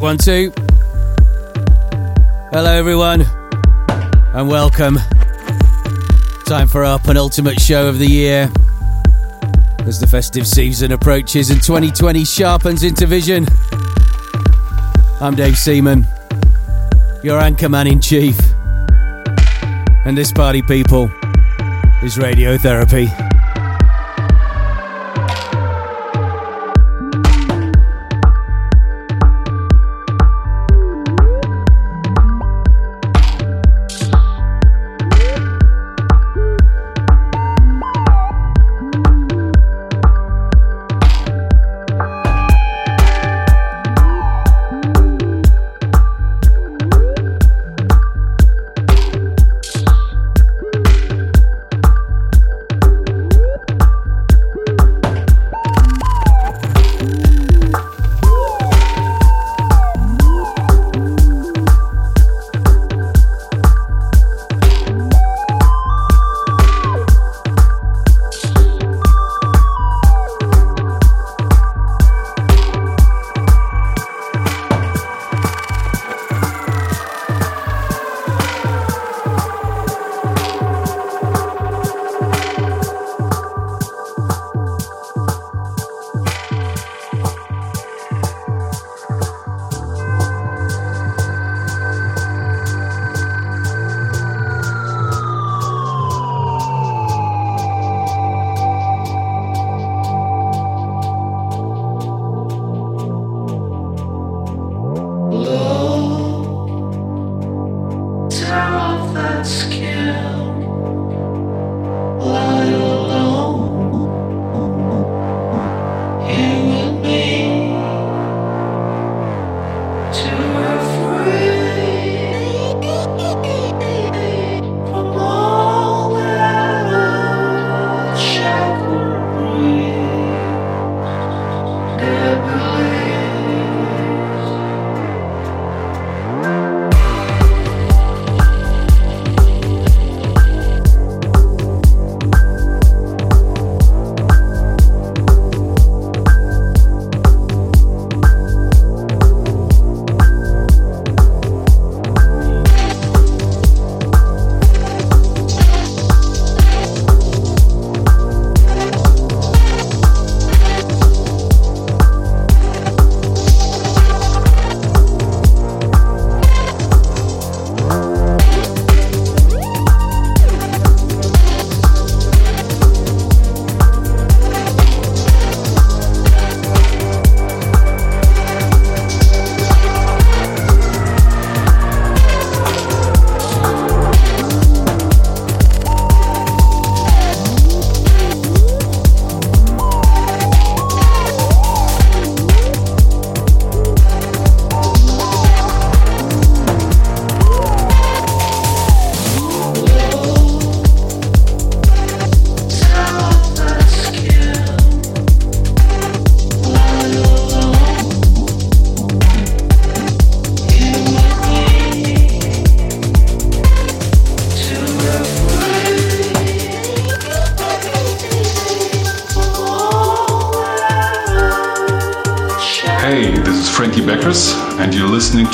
Check one, two. Hello, everyone, and welcome. Time for our penultimate show of the year. As the festive season approaches and 2020 sharpens into vision, I'm Dave Seaman, your anchorman in chief. And this party, people, is radiotherapy.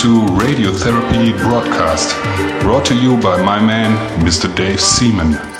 To Radiotherapy Broadcast, brought to you by my man, Mr. Dave Seaman.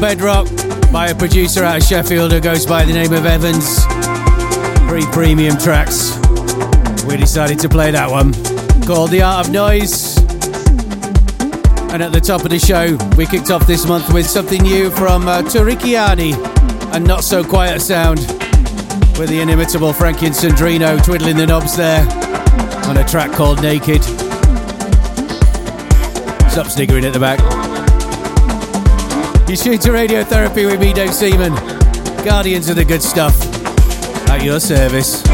Bedrock by a producer out of Sheffield who goes by the name of Evans. Three premium tracks. We decided to play that one called The Art of Noise. And at the top of the show, we kicked off this month with something new from uh, Turikiani and Not So Quiet Sound with the inimitable Frankie and Sandrino twiddling the knobs there on a track called Naked. Stop sniggering at the back. You shoot to radiotherapy with me, Dave Seaman. Guardians of the good stuff. At your service.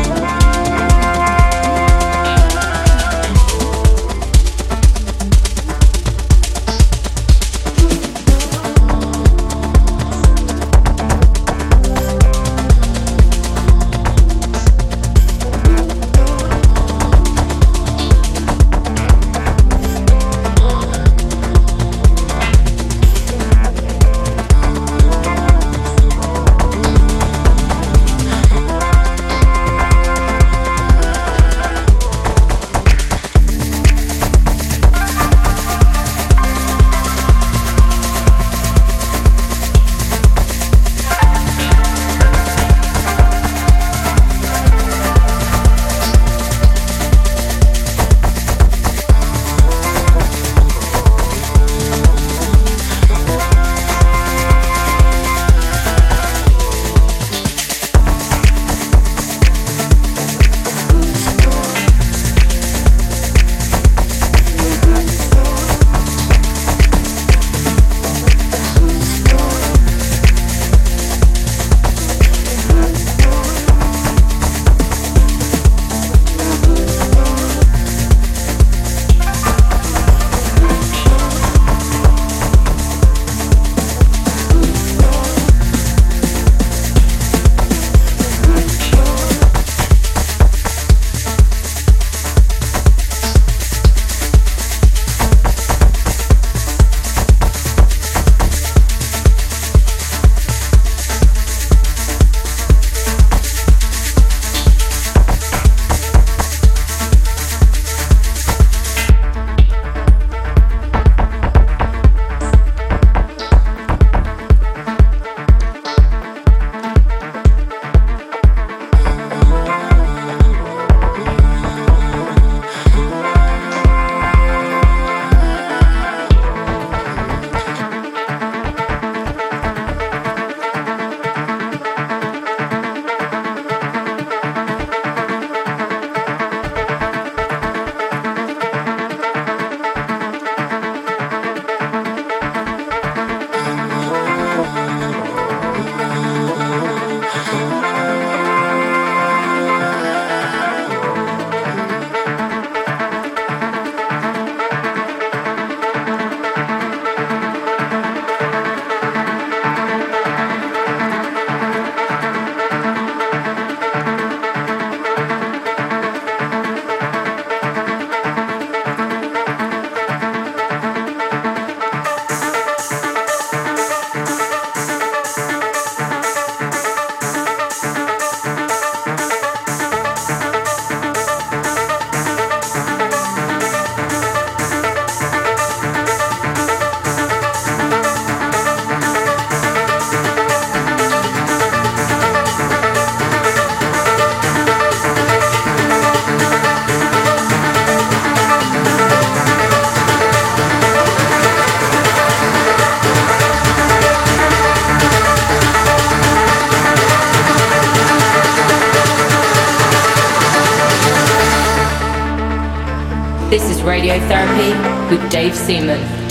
Radiotherapy with Dave Seaman.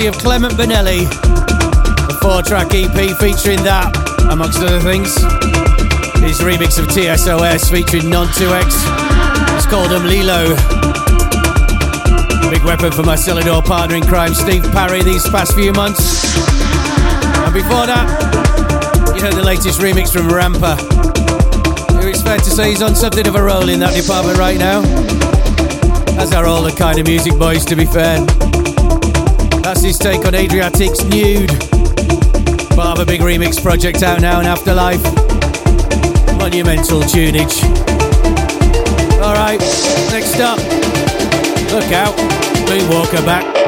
Courtesy of Clement Benelli. A four track EP featuring that, amongst other things. His remix of TSOS featuring Non 2X. It's called Um Lilo. Big weapon for my Selador partner in crime, Steve Parry, these past few months. And before that, you heard the latest remix from Rampa. It's fair to say he's on something of a roll in that department right now. As are all the Keinemusik boys, to be fair. That's his take on Adriatique's Nude. Of a big remix project out now in Afterlife. Monumental tunage. Alright, next up. Look out, Moonwalker back.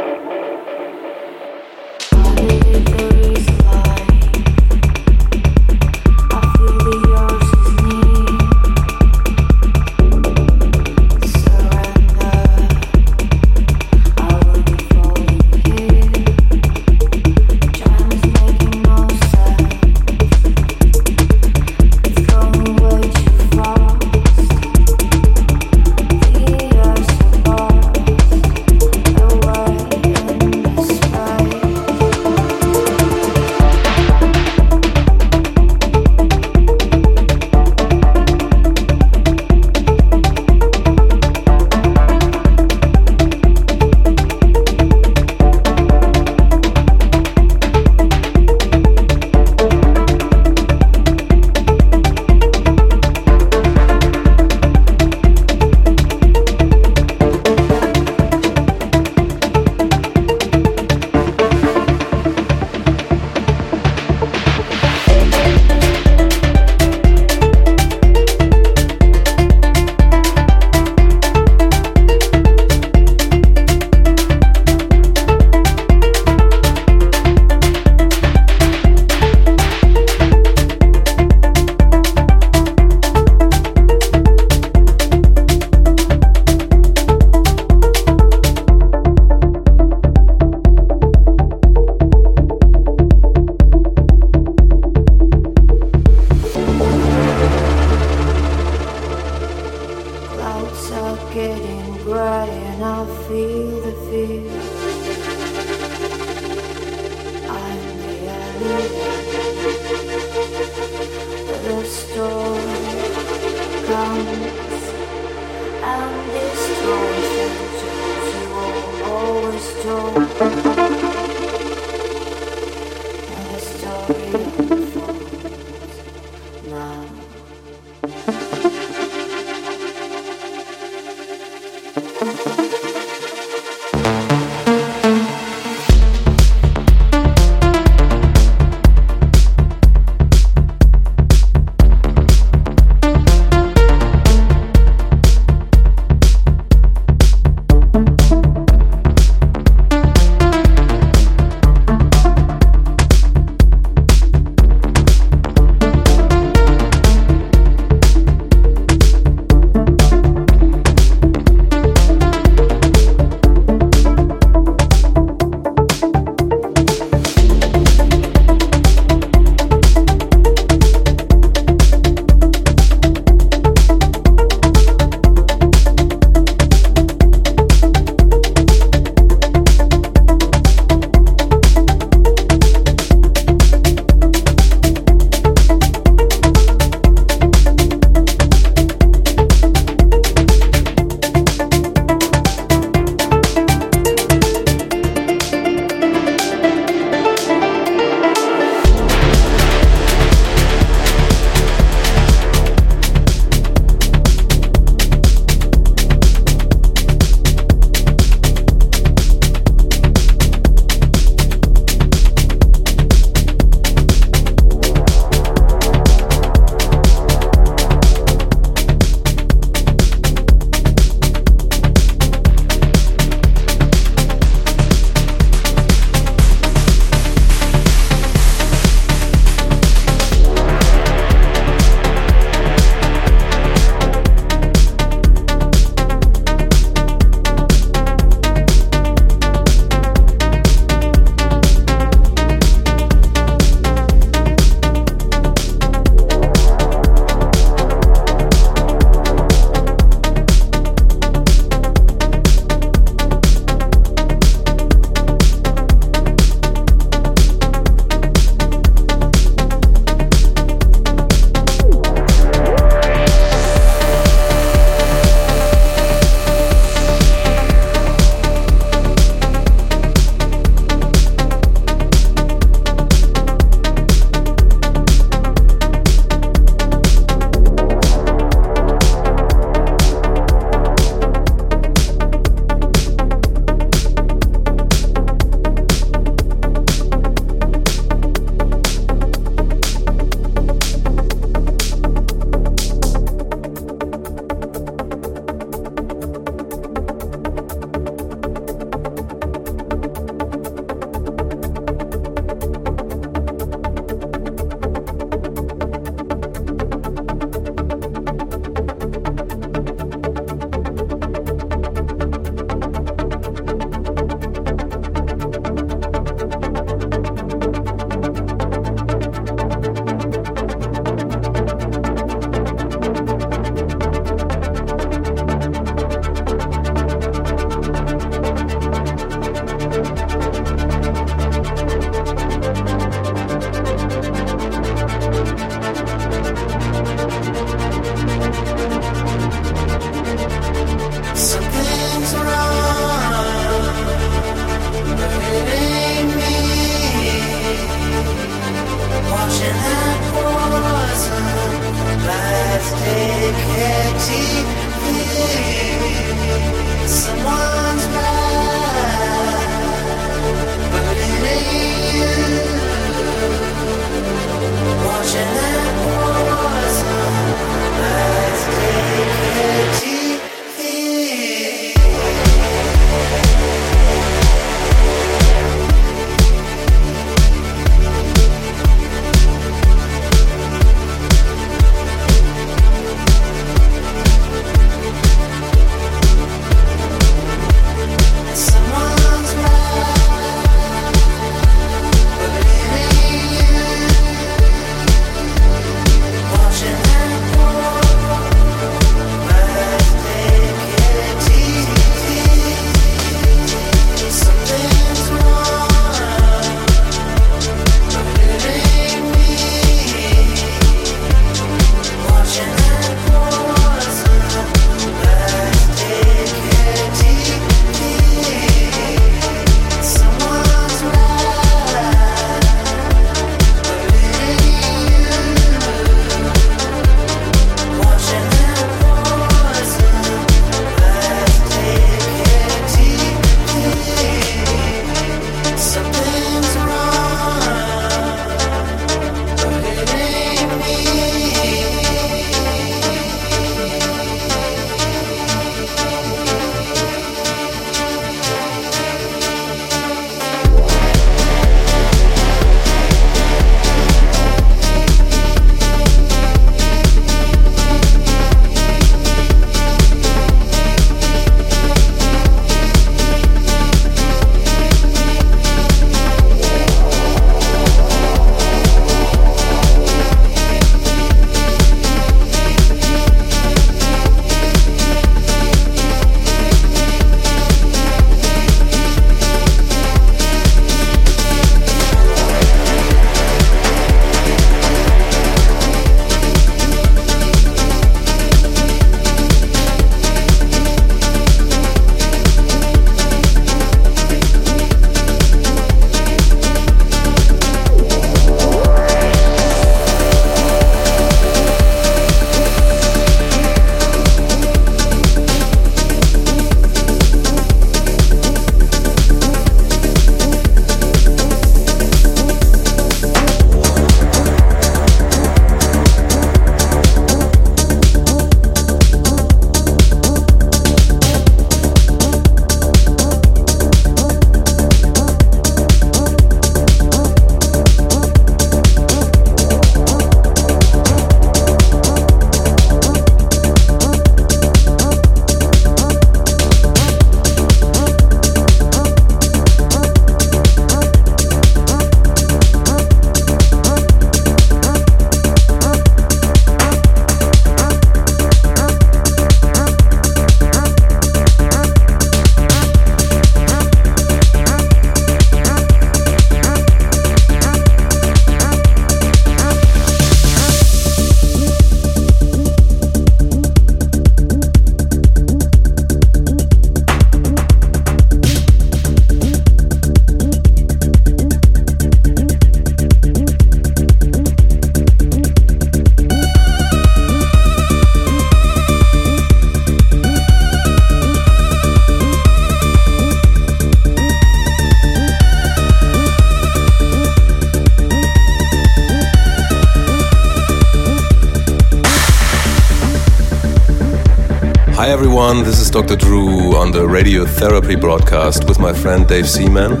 Everyone, this is Dr. Drew on the radiotherapy broadcast with my friend Dave Seaman.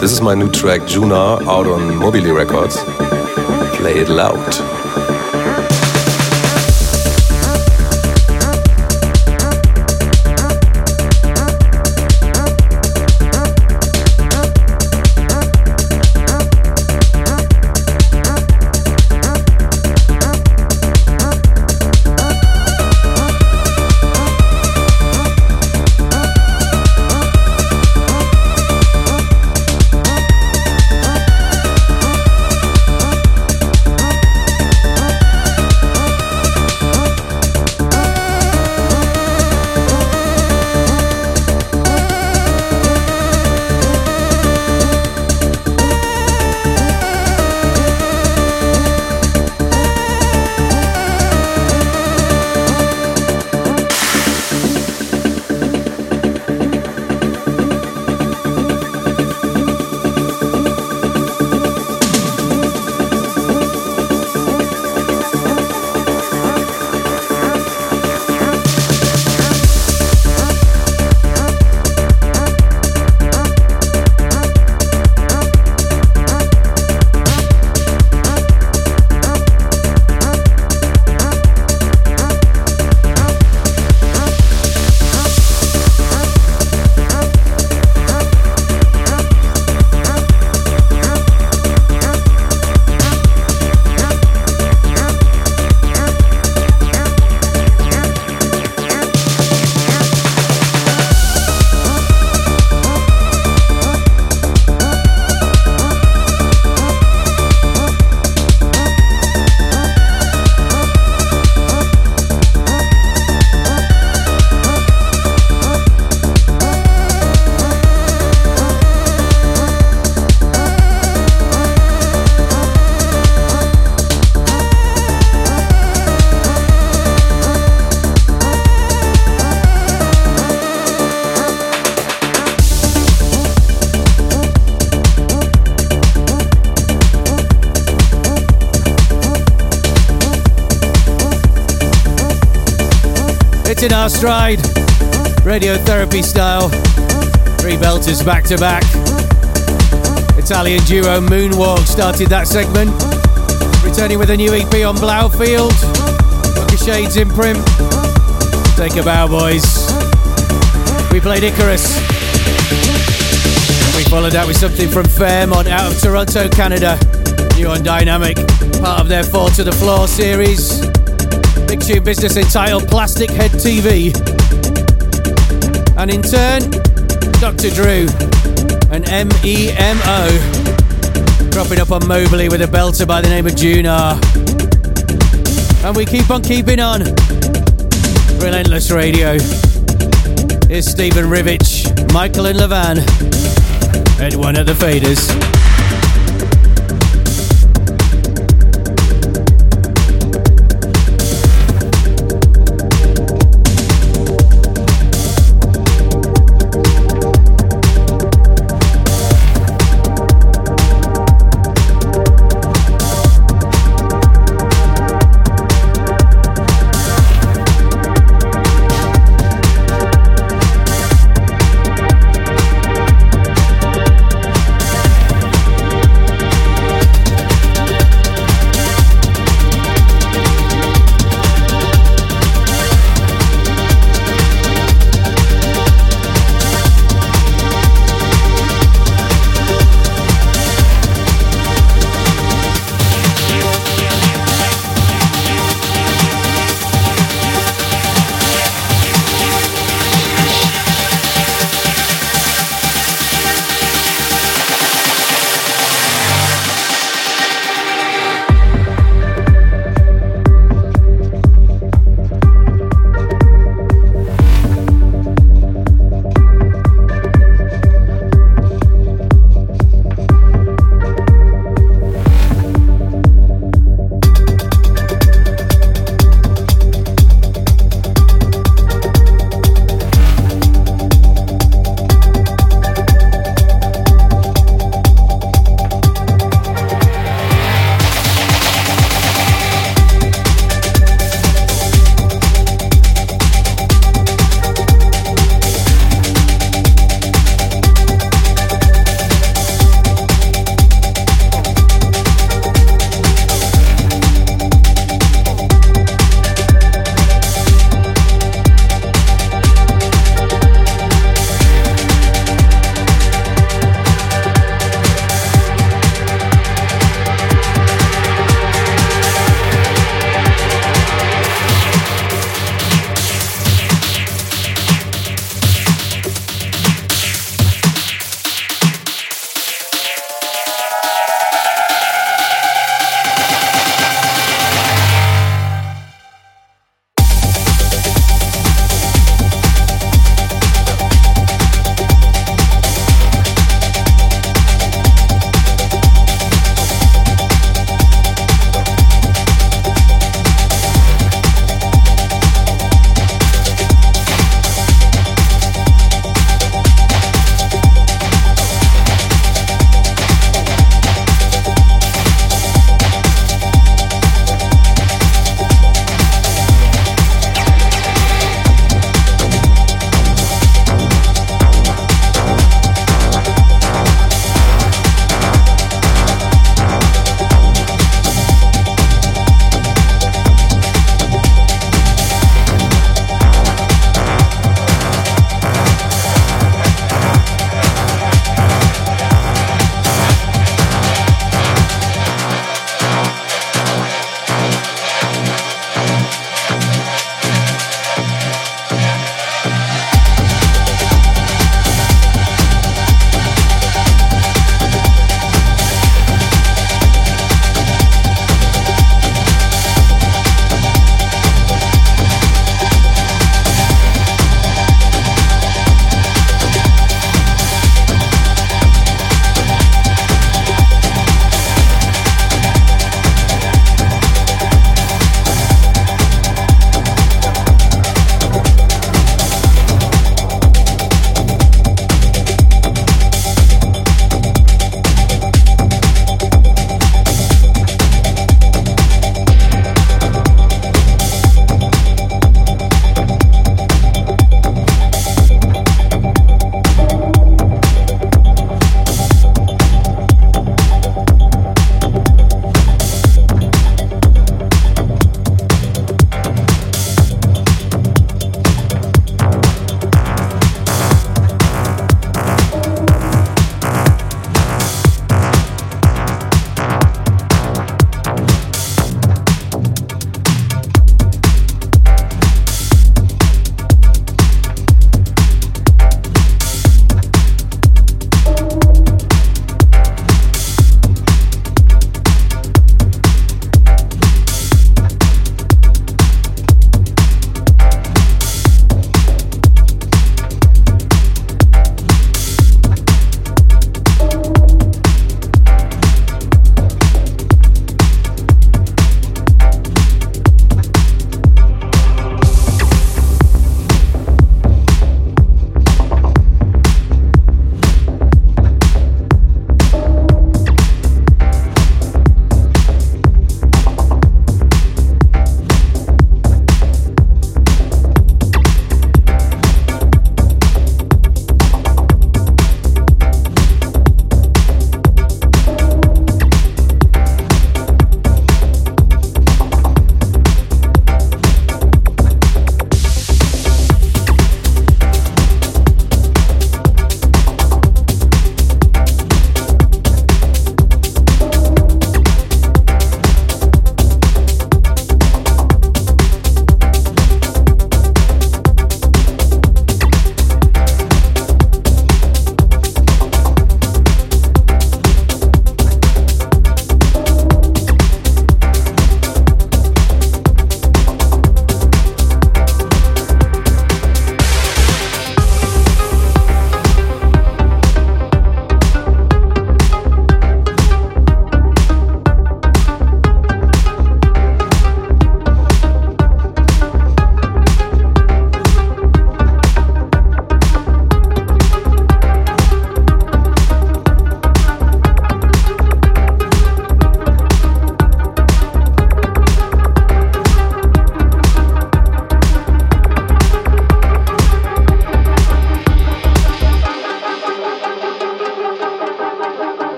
This is my new track Junar out on Mobilee Records. Play it loud. In ride, radiotherapy style. Three belters back to back. Italian duo Moonwalk started that segment, returning with a new EP on Blaufield. Look Shades imprint. Take a bow, boys. We played Icarus. We followed that with something from Fairmont out of Toronto, Canada. New on Diynamic, part of their Four to the Floor series. Tune business entitled Plastic Head TV. And in turn, Dr. Drew and MEMO dropping up on Mobilee with a belter by the name of Junar. And we keep on keeping on. Relentless Radio. Here's Stephen Rivich, Michael and Levan, and one of the faders.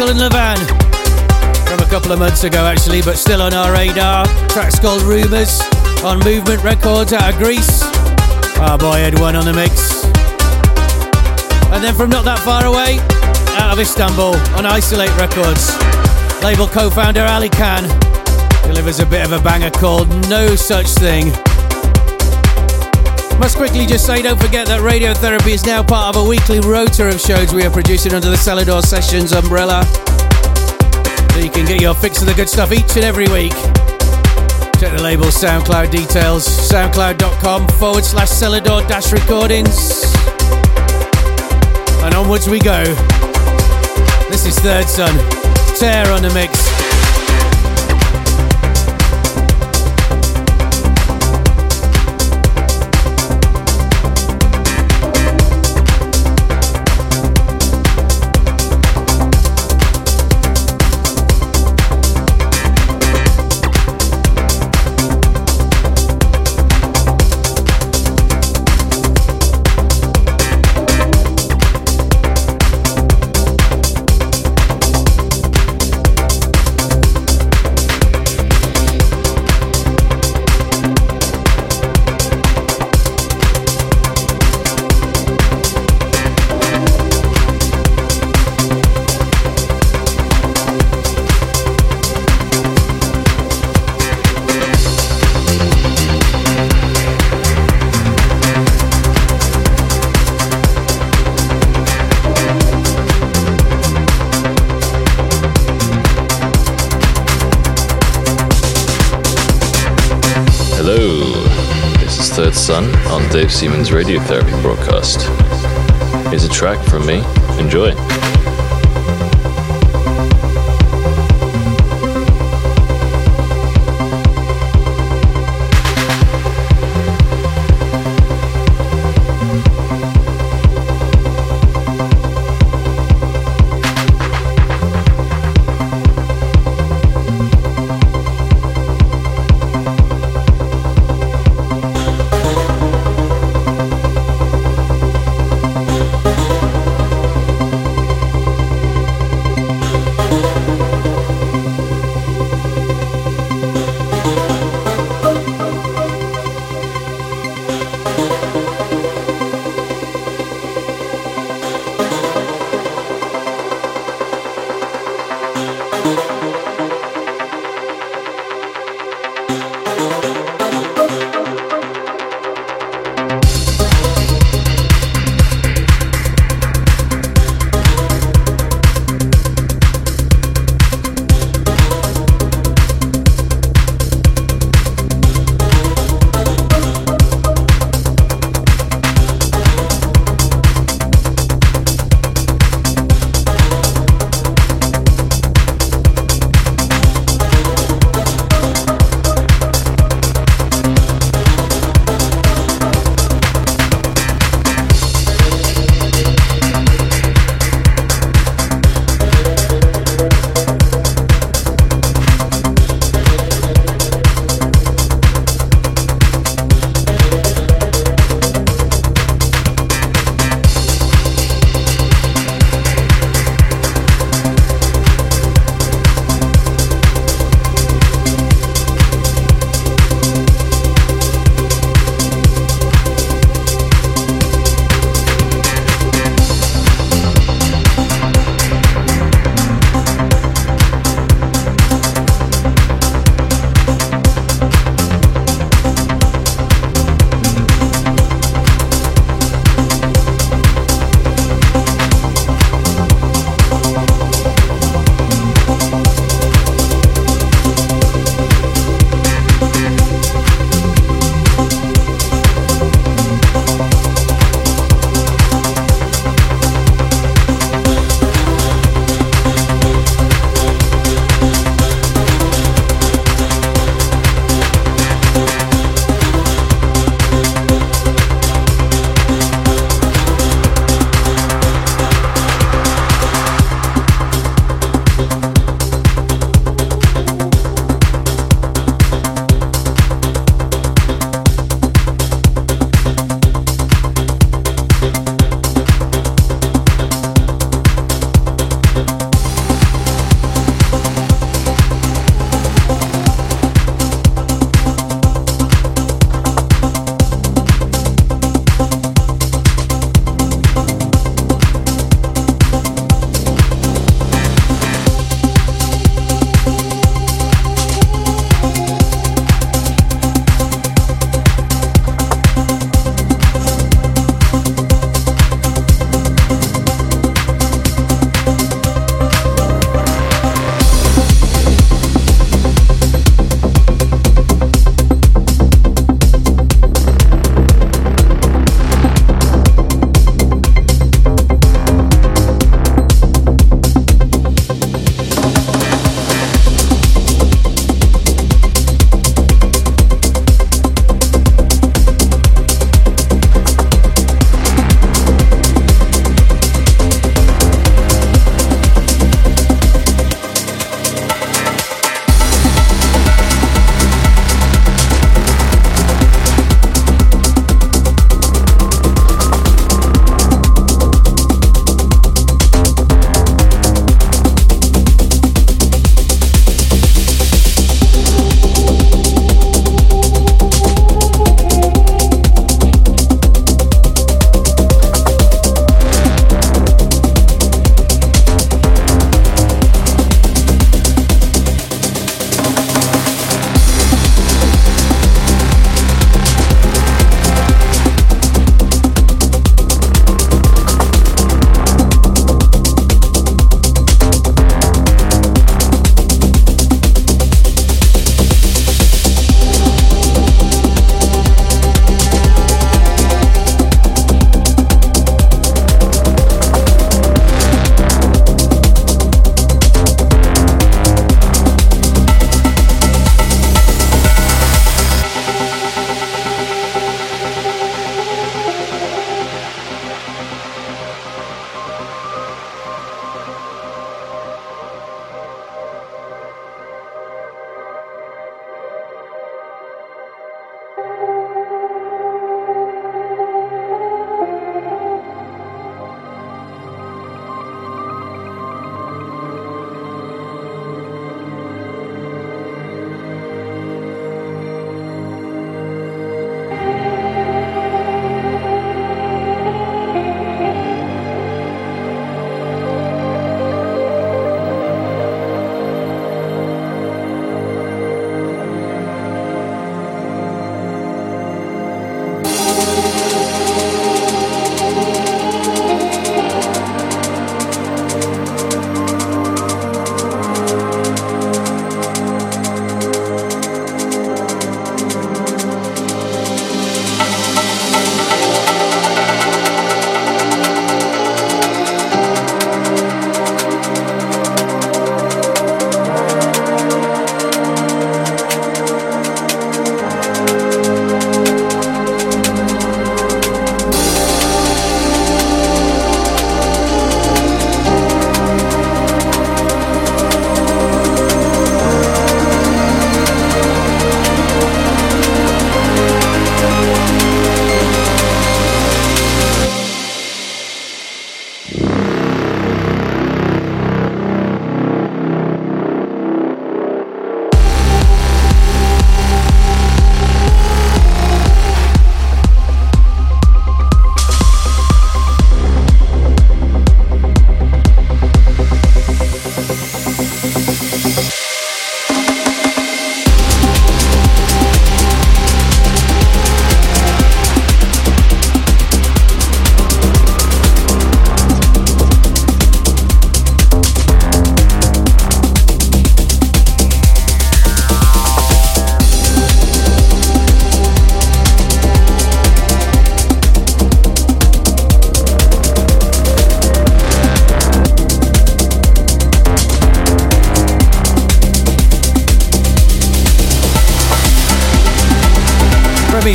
And Levan from a couple of months ago, actually, but still on our radar. Track's called Rumours on Movement Records out of Greece. Our boy Ed One on the mix. And then from not that far away, out of Istanbul on Isolate Records, label co founder Ali Khan delivers a bit of a banger called No Such Thing. Must quickly just say, don't forget that Radiotherapy is now part of a weekly rota of shows we are producing under the Selador Sessions umbrella. So you can get your fix of the good stuff each and every week. Check the label SoundCloud details, soundcloud.com forward slash Selador dash recordings. And onwards we go. This is Third Son. Tear on the mix. Dave Seaman's radiotherapy broadcast. Here's a track from me. Enjoy.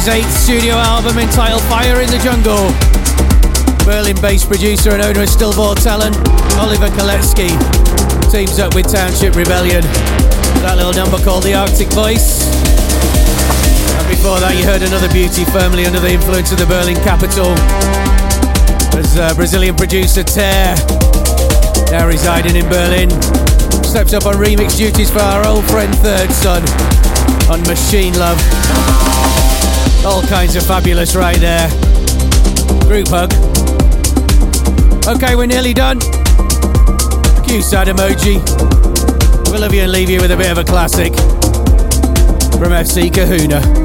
His eighth studio album entitled Fire in the Jungle. Berlin based producer and owner of Stil vor Talent, Oliver Koletzki, teams up with Township Rebellion. That little number called The Arctic Voice. And before that, you heard another beauty firmly under the influence of the Berlin capital. As uh, Brazilian producer Ter, now residing in Berlin, steps up on remix duties for our old friend Third Son on Machine Love. All kinds of fabulous right there. Group hug. Okay, we're nearly done. Cue sad emoji. We'll love you and leave you with a bit of a classic from FC Kahuna.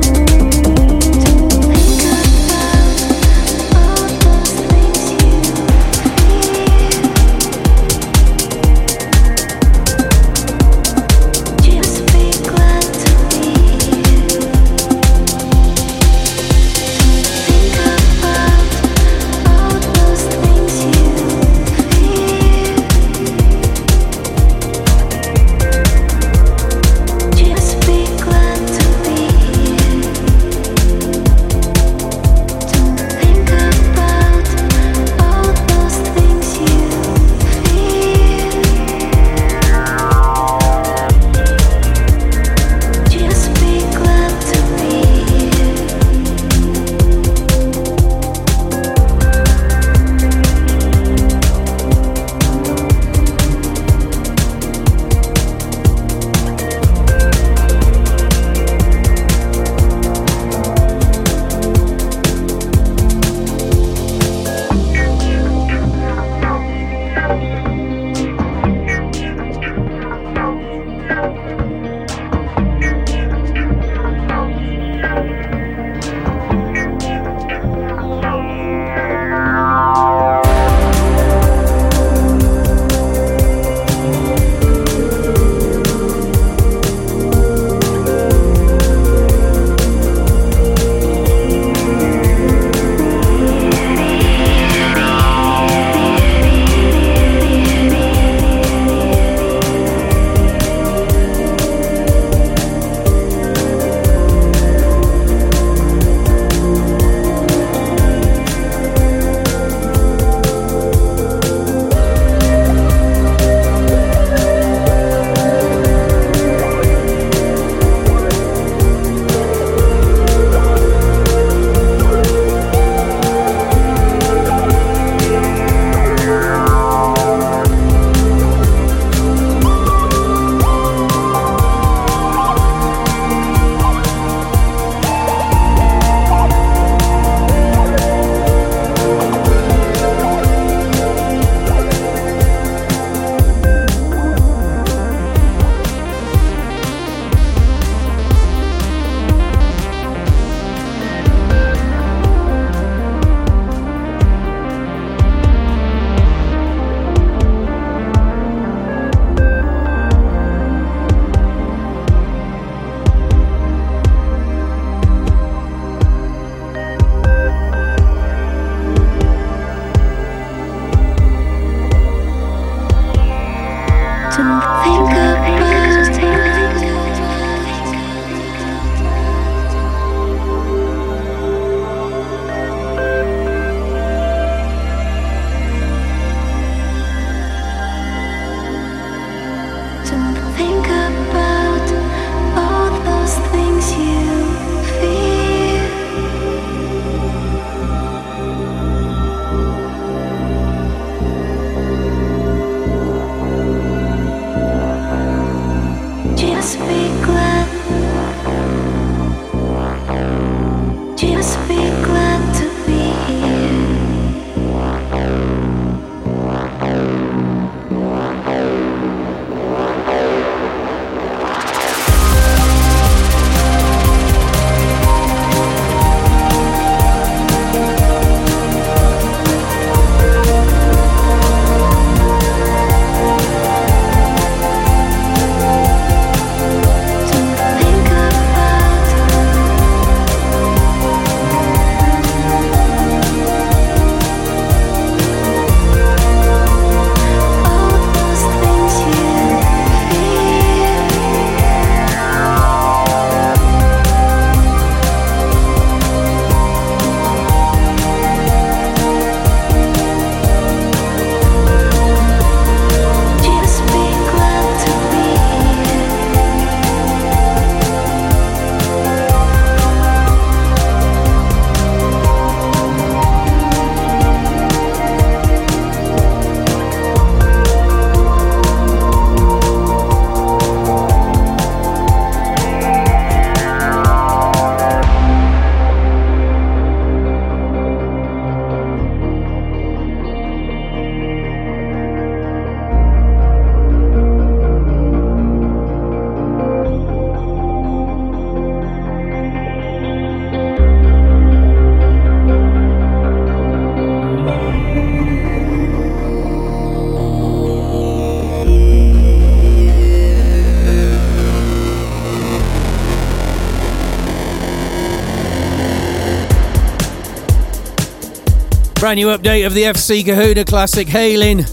Brand new update of the FC Kahuna Classic Hayling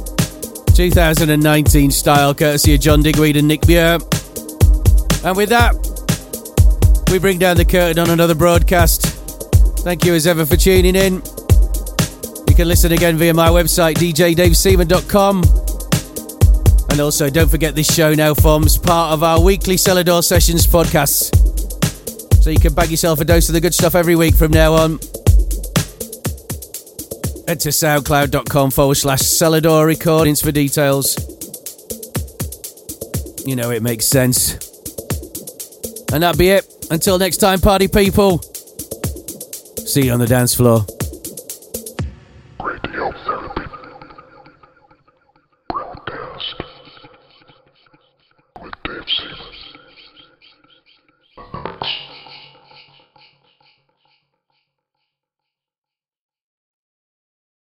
2019 style, courtesy of John Digweed and Nick Muir. And with that, we bring down the curtain on another broadcast. Thank you as ever for tuning in. You can listen again via my website, djdaveseaman.com. And also, don't forget this show now forms part of our weekly Selador Sessions podcast. So you can bag yourself a dose of the good stuff every week from now on. Head to soundcloud.com forward slash Selador Recordings for details. You know it makes sense. And that'll be it. Until next time, party people. See you on the dance floor.